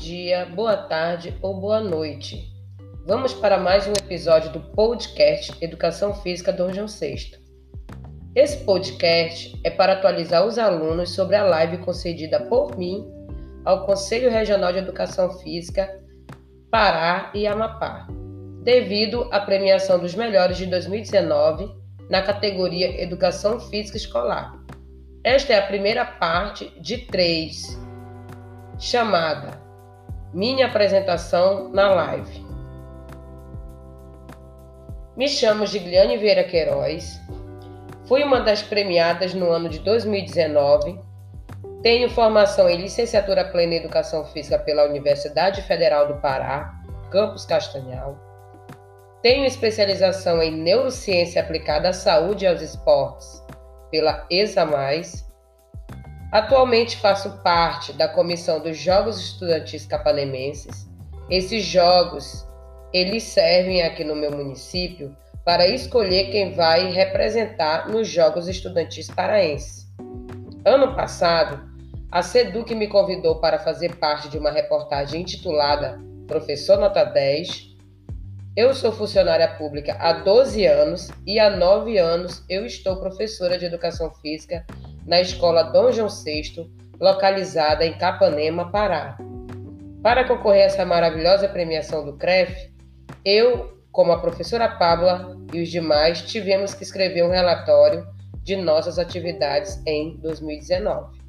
dia, boa tarde ou boa noite. Vamos para mais um episódio do podcast Educação Física Dom João VI. Esse podcast é para atualizar os alunos sobre a live concedida por mim ao Conselho Regional de Educação Física Pará e Amapá, devido à premiação dos melhores de 2019 na categoria Educação Física Escolar. Esta é a primeira parte de três, chamada Minha Apresentação na Live. Me chamo Gigliane Vieira Queiroz, fui uma das premiadas no ano de 2019, tenho formação em licenciatura plena em Educação Física pela Universidade Federal do Pará, Campus Castanhal, tenho especialização em Neurociência aplicada à saúde e aos esportes pela ESA+. Atualmente faço parte da comissão dos Jogos Estudantis Capanemenses. Esses jogos, eles servem aqui no meu município para escolher quem vai representar nos Jogos Estudantis Paraenses. Ano passado, a SEDUC me convidou para fazer parte de uma reportagem intitulada Professor Nota 10 eu sou funcionária pública há 12 anos e há 9 anos eu estou professora de educação física na escola Dom João VI, localizada em Capanema, Pará. Para concorrer a essa maravilhosa premiação do CREF, eu, como a professora Pabla e os demais, tivemos que escrever um relatório de nossas atividades em 2019.